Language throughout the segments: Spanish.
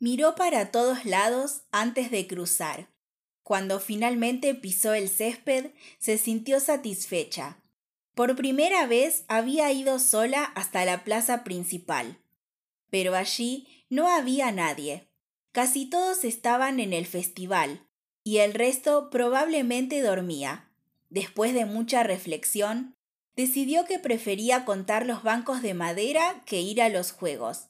Miró para todos lados antes de cruzar. Cuando finalmente pisó el césped, se sintió satisfecha. Por primera vez había ido sola hasta la plaza principal. Pero allí no había nadie. Casi todos estaban en el festival, y el resto probablemente dormía. Después de mucha reflexión, decidió que prefería contar los bancos de madera que ir a los juegos.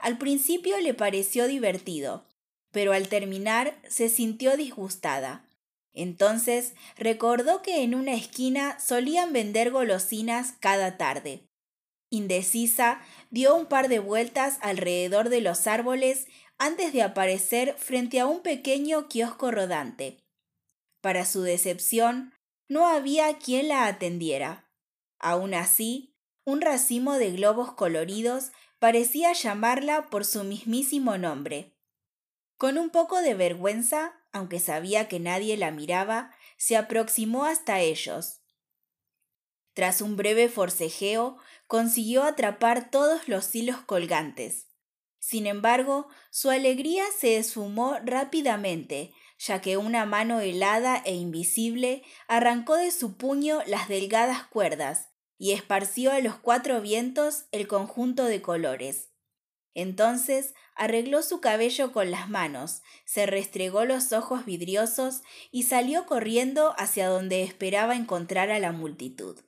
Al principio le pareció divertido, pero al terminar se sintió disgustada. Entonces recordó que en una esquina solían vender golosinas cada tarde. Indecisa, dio un par de vueltas alrededor de los árboles antes de aparecer frente a un pequeño kiosco rodante. Para su decepción, no había quien la atendiera. Aún así, un racimo de globos coloridos parecía llamarla por su mismísimo nombre. Con un poco de vergüenza, aunque sabía que nadie la miraba, se aproximó hasta ellos. Tras un breve forcejeo, consiguió atrapar todos los hilos colgantes. Sin embargo, su alegría se esfumó rápidamente ya que una mano helada e invisible arrancó de su puño las delgadas cuerdas y esparció a los cuatro vientos el conjunto de colores. Entonces arregló su cabello con las manos, se restregó los ojos vidriosos y salió corriendo hacia donde esperaba encontrar a la multitud.